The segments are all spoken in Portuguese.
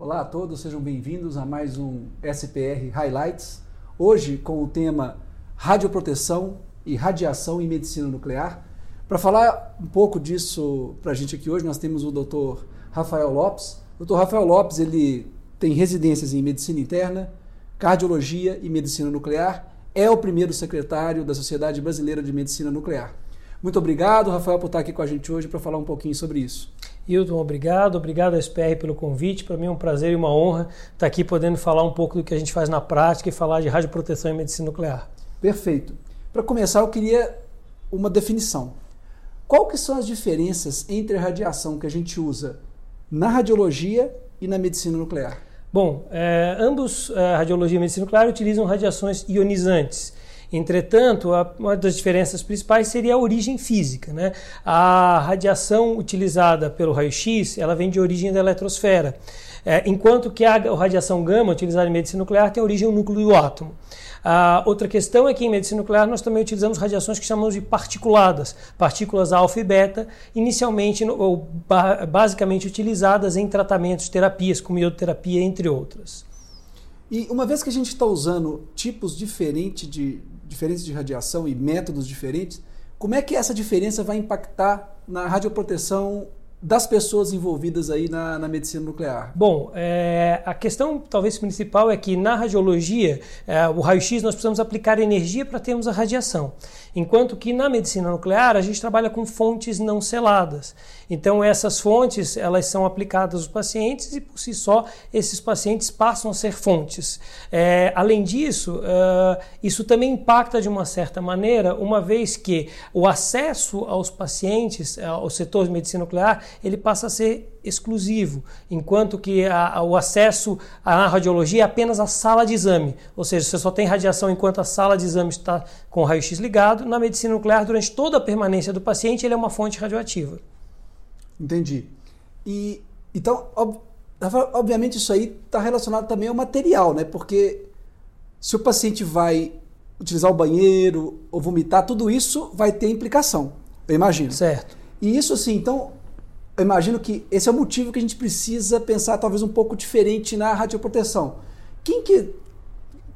Olá a todos, sejam bem-vindos a mais um SPR Highlights. Hoje com o tema Radioproteção e Radiação em Medicina Nuclear. Para falar um pouco disso para a gente aqui hoje, nós temos o Dr. Rafael Lopes. O Dr. Rafael Lopes ele tem residências em Medicina Interna, Cardiologia e Medicina Nuclear. É o primeiro secretário da Sociedade Brasileira de Medicina Nuclear. Muito obrigado, Rafael, por estar aqui com a gente hoje para falar um pouquinho sobre isso. Hilton, obrigado. Obrigado à SPR pelo convite. Para mim é um prazer e uma honra estar aqui podendo falar um pouco do que a gente faz na prática e falar de radioproteção e medicina nuclear. Perfeito. Para começar, eu queria uma definição. Qual que são as diferenças entre a radiação que a gente usa na radiologia e na medicina nuclear? Bom, é, ambos, a radiologia e a medicina nuclear, utilizam radiações ionizantes. Entretanto, a, uma das diferenças principais seria a origem física. Né? A radiação utilizada pelo raio-x ela vem de origem da eletrosfera, é, enquanto que a radiação gama utilizada em medicina nuclear tem origem no núcleo do átomo. A outra questão é que em medicina nuclear nós também utilizamos radiações que chamamos de particuladas, partículas alfa e beta, inicialmente ou basicamente utilizadas em tratamentos, terapias, como iodoterapia, entre outras. E uma vez que a gente está usando tipos diferentes de, diferentes de radiação e métodos diferentes, como é que essa diferença vai impactar na radioproteção das pessoas envolvidas aí na, na medicina nuclear? Bom, é, a questão talvez principal é que na radiologia, é, o raio-x, nós precisamos aplicar energia para termos a radiação. Enquanto que na medicina nuclear a gente trabalha com fontes não seladas. Então essas fontes elas são aplicadas aos pacientes e por si só esses pacientes passam a ser fontes. É, além disso, uh, isso também impacta de uma certa maneira, uma vez que o acesso aos pacientes, ao setor de medicina nuclear, ele passa a ser exclusivo, enquanto que a, a, o acesso à radiologia é apenas a sala de exame, ou seja, você só tem radiação enquanto a sala de exame está com o raio-x ligado. Na medicina nuclear, durante toda a permanência do paciente, ele é uma fonte radioativa. Entendi. E então, ob, obviamente, isso aí está relacionado também ao material, né? Porque se o paciente vai utilizar o banheiro ou vomitar, tudo isso vai ter implicação, eu imagino. Certo. E isso, assim, então, eu imagino que esse é o motivo que a gente precisa pensar talvez um pouco diferente na radioproteção. Quem que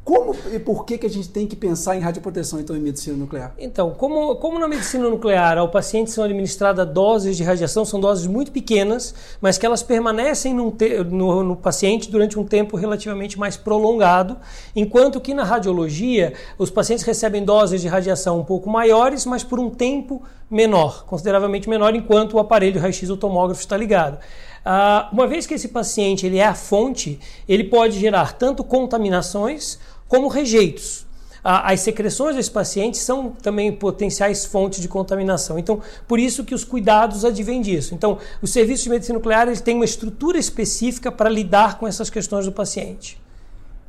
como e por que, que a gente tem que pensar em radioproteção então em medicina nuclear? Então, como, como na medicina nuclear ao paciente são administradas doses de radiação, são doses muito pequenas, mas que elas permanecem te, no, no, paciente durante um tempo relativamente mais prolongado, enquanto que na radiologia os pacientes recebem doses de radiação um pouco maiores, mas por um tempo menor, consideravelmente menor, enquanto o aparelho raio-x ou tomógrafo está ligado. Uh, uma vez que esse paciente ele é a fonte, ele pode gerar tanto contaminações como rejeitos. As secreções desse paciente são também potenciais fontes de contaminação. Então, por isso que os cuidados advêm disso. Então, o serviço de medicina nuclear ele tem uma estrutura específica para lidar com essas questões do paciente.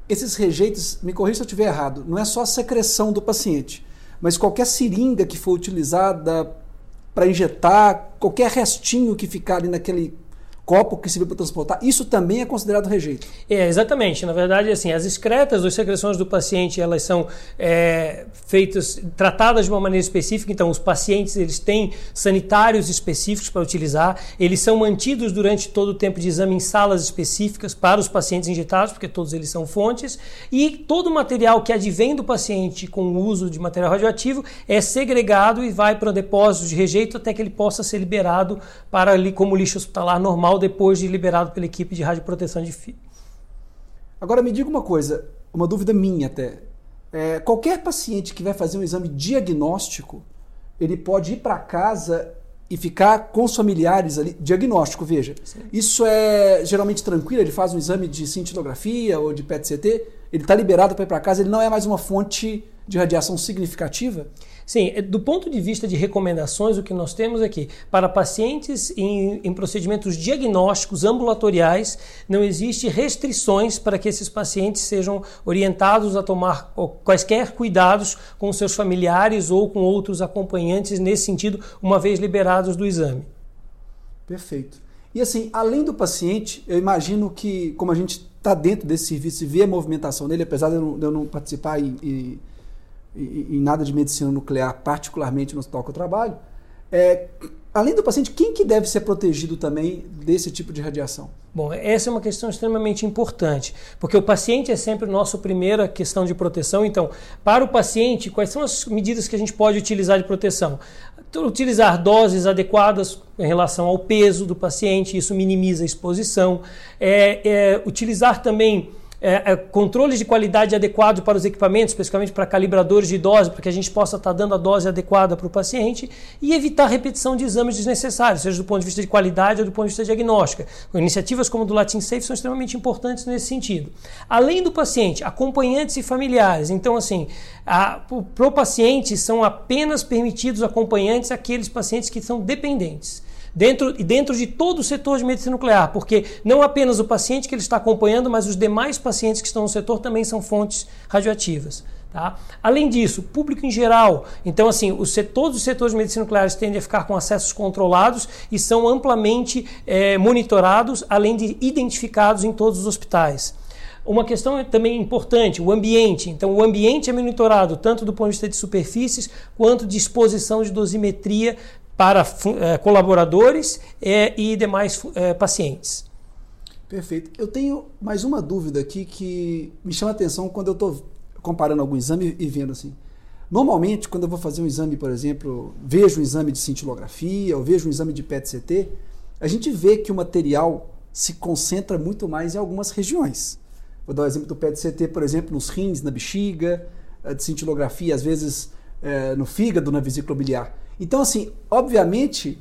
Esses rejeitos, me corrija se eu estiver errado, não é só a secreção do paciente, mas qualquer seringa que for utilizada para injetar, qualquer restinho que ficar ali naquele copo que serviu para transportar, isso também é considerado rejeito. É, exatamente. Na verdade, assim, as excretas ou secreções do paciente, elas são é, feitas, tratadas de uma maneira específica, então os pacientes eles têm sanitários específicos para utilizar, eles são mantidos durante todo o tempo de exame em salas específicas para os pacientes injetados, porque todos eles são fontes, e todo o material que advém do paciente com o uso de material radioativo é segregado e vai para o depósito de rejeito até que ele possa ser liberado para ali como lixo hospitalar normal depois de liberado pela equipe de radioproteção de fio. Agora me diga uma coisa, uma dúvida minha até. É, qualquer paciente que vai fazer um exame diagnóstico, ele pode ir para casa e ficar com os familiares ali. Diagnóstico, veja. Sim. Isso é geralmente tranquilo, ele faz um exame de cintilografia ou de PET-CT, ele está liberado para ir para casa, ele não é mais uma fonte de radiação significativa? Sim, é, do ponto de vista de recomendações, o que nós temos aqui, para pacientes em, em procedimentos diagnósticos ambulatoriais, não existe restrições para que esses pacientes sejam orientados a tomar quaisquer cuidados com seus familiares ou com outros acompanhantes nesse sentido, uma vez liberados do exame. Perfeito. E assim, além do paciente, eu imagino que, como a gente está dentro desse serviço e vê a movimentação dele, apesar de eu não, de eu não participar e, e em nada de medicina nuclear, particularmente no hospital que eu trabalho, é, além do paciente, quem que deve ser protegido também desse tipo de radiação? Bom, essa é uma questão extremamente importante, porque o paciente é sempre nossa primeira questão de proteção. Então, para o paciente, quais são as medidas que a gente pode utilizar de proteção? Então, utilizar doses adequadas em relação ao peso do paciente, isso minimiza a exposição. É, é, utilizar também é, é, controles de qualidade adequado para os equipamentos, especificamente para calibradores de dose, para que a gente possa estar dando a dose adequada para o paciente e evitar repetição de exames desnecessários, seja do ponto de vista de qualidade ou do ponto de vista diagnóstico. Iniciativas como o do Latin Safe são extremamente importantes nesse sentido. Além do paciente, acompanhantes e familiares. Então, assim, para o paciente são apenas permitidos acompanhantes aqueles pacientes que são dependentes dentro, dentro de todo o setor de medicina nuclear, porque não apenas o paciente que ele está acompanhando, mas os demais pacientes que estão no setor também são fontes radioativas. Tá? Além disso, público em geral. Então, assim, os todos os setores de medicina nuclear tendem a ficar com acessos controlados e são amplamente é, monitorados, além de identificados em todos os hospitais. Uma questão também importante, o ambiente. Então, o ambiente é monitorado tanto do ponto de vista de superfícies quanto de exposição de dosimetria para é, colaboradores é, e demais é, pacientes. Perfeito. Eu tenho mais uma dúvida aqui que me chama a atenção quando eu estou comparando algum exame e vendo assim. Normalmente, quando eu vou fazer um exame, por exemplo, vejo um exame de cintilografia ou vejo um exame de PET-CT, a gente vê que o material se concentra muito mais em algumas regiões. Vou dar o um exemplo do PET-CT, por exemplo, nos rins, na bexiga, de cintilografia, às vezes no fígado, na vesícula biliar. Então, assim, obviamente,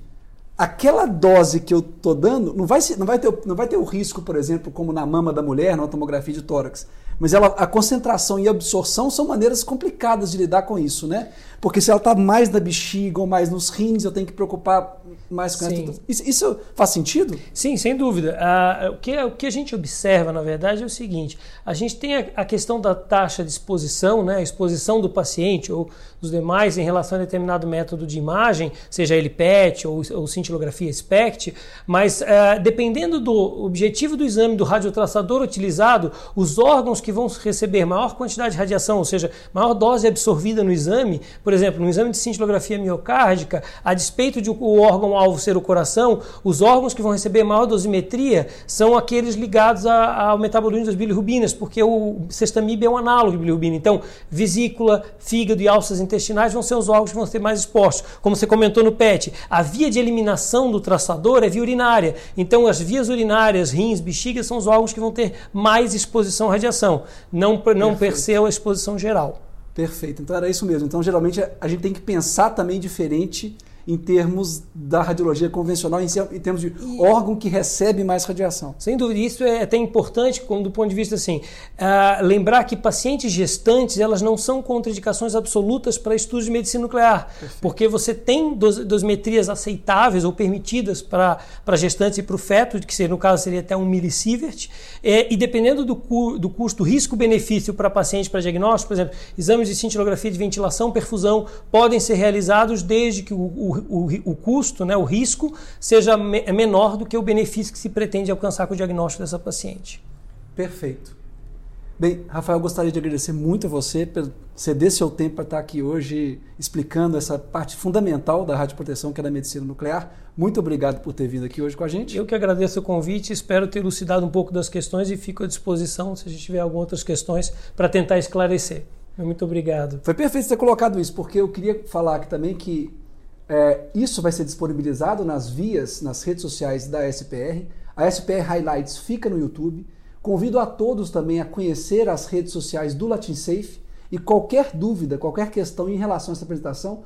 aquela dose que eu tô dando não vai, não vai, ter, não vai ter o risco, por exemplo, como na mama da mulher, na tomografia de tórax. Mas ela, a concentração e a absorção são maneiras complicadas de lidar com isso, né? Porque se ela está mais na bexiga ou mais nos rins, eu tenho que preocupar mais com Sim. Isso, isso faz sentido? Sim, sem dúvida. Ah, o, que, o que a gente observa, na verdade, é o seguinte: a gente tem a, a questão da taxa de exposição, né, a exposição do paciente ou dos demais em relação a determinado método de imagem, seja ele PET ou, ou cintilografia SPECT, mas ah, dependendo do objetivo do exame do radiotraçador utilizado, os órgãos que vão receber maior quantidade de radiação, ou seja, maior dose absorvida no exame, por exemplo, no exame de cintilografia miocárdica, a despeito de o órgão-alvo ser o coração, os órgãos que vão receber maior dosimetria são aqueles ligados a, ao metabolismo das bilirrubinas, porque o sextamib é um análogo de bilirrubina. Então, vesícula, fígado e alças intestinais vão ser os órgãos que vão ser mais expostos. Como você comentou no PET, a via de eliminação do traçador é via urinária. Então, as vias urinárias, rins, bexiga são os órgãos que vão ter mais exposição à radiação, não, não per se a exposição geral. Perfeito. Então era isso mesmo. Então, geralmente, a gente tem que pensar também diferente em termos da radiologia convencional, em, termos de órgão que recebe mais radiação. Sem dúvida, isso é até importante do ponto de vista assim, uh, lembrar que pacientes gestantes elas não são contraindicações absolutas para estudos de medicina nuclear, Perfeito. porque você tem dos, dosimetrias aceitáveis ou permitidas para, para gestantes e para o feto, que seria, no caso seria até um milisievert, é, e dependendo do, cu, do custo risco-benefício para paciente para diagnóstico, por exemplo, exames de cintilografia de ventilação, perfusão podem ser realizados desde que o, o o, o, custo, né, o risco, seja me, é menor do que o benefício que se pretende alcançar com o diagnóstico dessa paciente. Perfeito. Bem, Rafael, gostaria de agradecer muito a você por ceder seu tempo para estar aqui hoje explicando essa parte fundamental da radioproteção, que é da medicina nuclear. Muito obrigado por ter vindo aqui hoje com a gente. Eu que agradeço o convite, espero ter elucidado um pouco das questões e fico à disposição se a gente tiver algumas outras questões para tentar esclarecer. Muito obrigado. Foi perfeito ter colocado isso, porque eu queria falar aqui também que é, isso vai ser disponibilizado nas vias, nas redes sociais da SPR. A SPR Highlights fica no YouTube. Convido a todos também a conhecer as redes sociais do LatinSafe e qualquer dúvida, qualquer questão em relação a essa apresentação,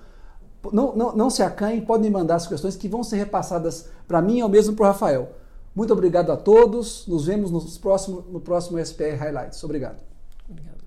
não, não, não se acanhem, podem mandar as questões que vão ser repassadas para mim ou mesmo para o Rafael. Muito obrigado a todos. Nos vemos no próximo, no próximo SPR Highlights. Obrigado. Obrigado.